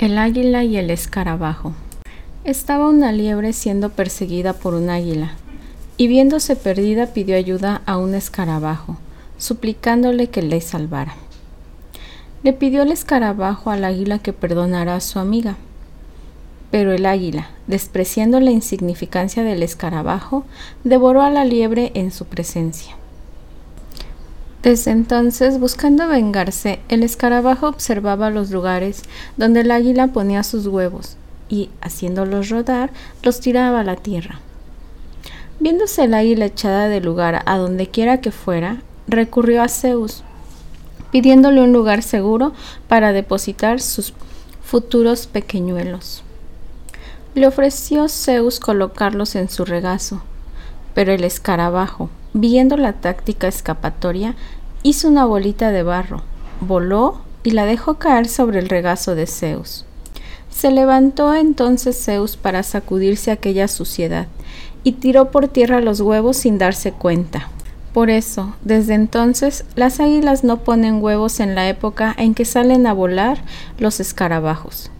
El águila y el escarabajo. Estaba una liebre siendo perseguida por un águila, y viéndose perdida pidió ayuda a un escarabajo, suplicándole que le salvara. Le pidió el escarabajo al águila que perdonara a su amiga. Pero el águila, despreciando la insignificancia del escarabajo, devoró a la liebre en su presencia. Desde entonces, buscando vengarse, el escarabajo observaba los lugares donde el águila ponía sus huevos y, haciéndolos rodar, los tiraba a la tierra. Viéndose el águila echada del lugar a donde quiera que fuera, recurrió a Zeus, pidiéndole un lugar seguro para depositar sus futuros pequeñuelos. Le ofreció Zeus colocarlos en su regazo, pero el escarabajo, viendo la táctica escapatoria, hizo una bolita de barro, voló y la dejó caer sobre el regazo de Zeus. Se levantó entonces Zeus para sacudirse aquella suciedad y tiró por tierra los huevos sin darse cuenta. Por eso, desde entonces, las águilas no ponen huevos en la época en que salen a volar los escarabajos.